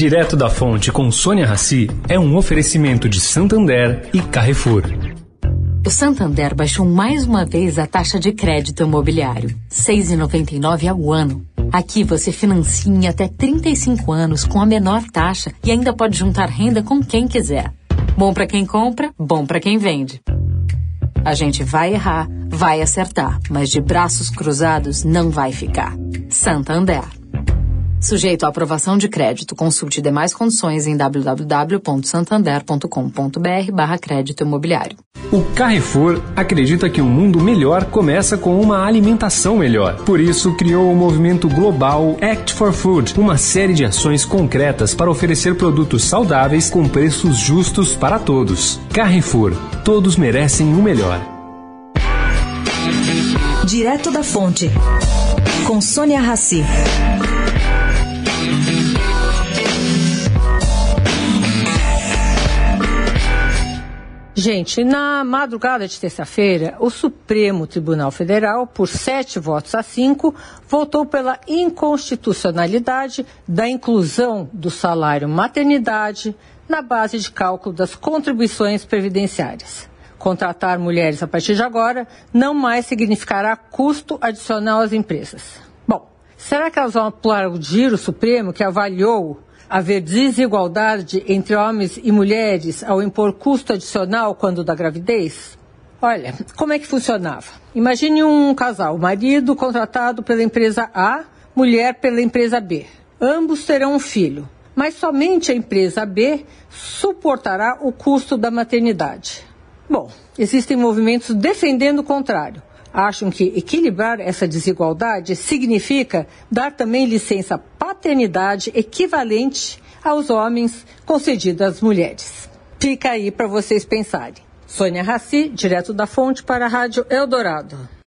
Direto da Fonte com Sônia Rassi é um oferecimento de Santander e Carrefour. O Santander baixou mais uma vez a taxa de crédito imobiliário, 6,99 ao ano. Aqui você financia em até 35 anos com a menor taxa e ainda pode juntar renda com quem quiser. Bom para quem compra, bom para quem vende. A gente vai errar, vai acertar, mas de braços cruzados não vai ficar. Santander. Sujeito à aprovação de crédito. Consulte demais condições em www.santander.com.br barra crédito imobiliário. O Carrefour acredita que um mundo melhor começa com uma alimentação melhor. Por isso, criou o movimento global Act for Food, uma série de ações concretas para oferecer produtos saudáveis com preços justos para todos. Carrefour, todos merecem o melhor. Direto da Fonte, com Sônia Rassi. Gente, na madrugada de terça-feira, o Supremo Tribunal Federal, por sete votos a cinco, votou pela inconstitucionalidade da inclusão do salário maternidade na base de cálculo das contribuições previdenciárias. Contratar mulheres a partir de agora não mais significará custo adicional às empresas. Bom, será que elas vão aplaudir o Supremo que avaliou haver desigualdade entre homens e mulheres ao impor custo adicional quando da gravidez? Olha, como é que funcionava? Imagine um casal, marido contratado pela empresa A, mulher pela empresa B. Ambos terão um filho, mas somente a empresa B suportará o custo da maternidade. Bom, existem movimentos defendendo o contrário acham que equilibrar essa desigualdade significa dar também licença paternidade equivalente aos homens concedida às mulheres. Fica aí para vocês pensarem. Sônia Raci, direto da fonte para a Rádio Eldorado.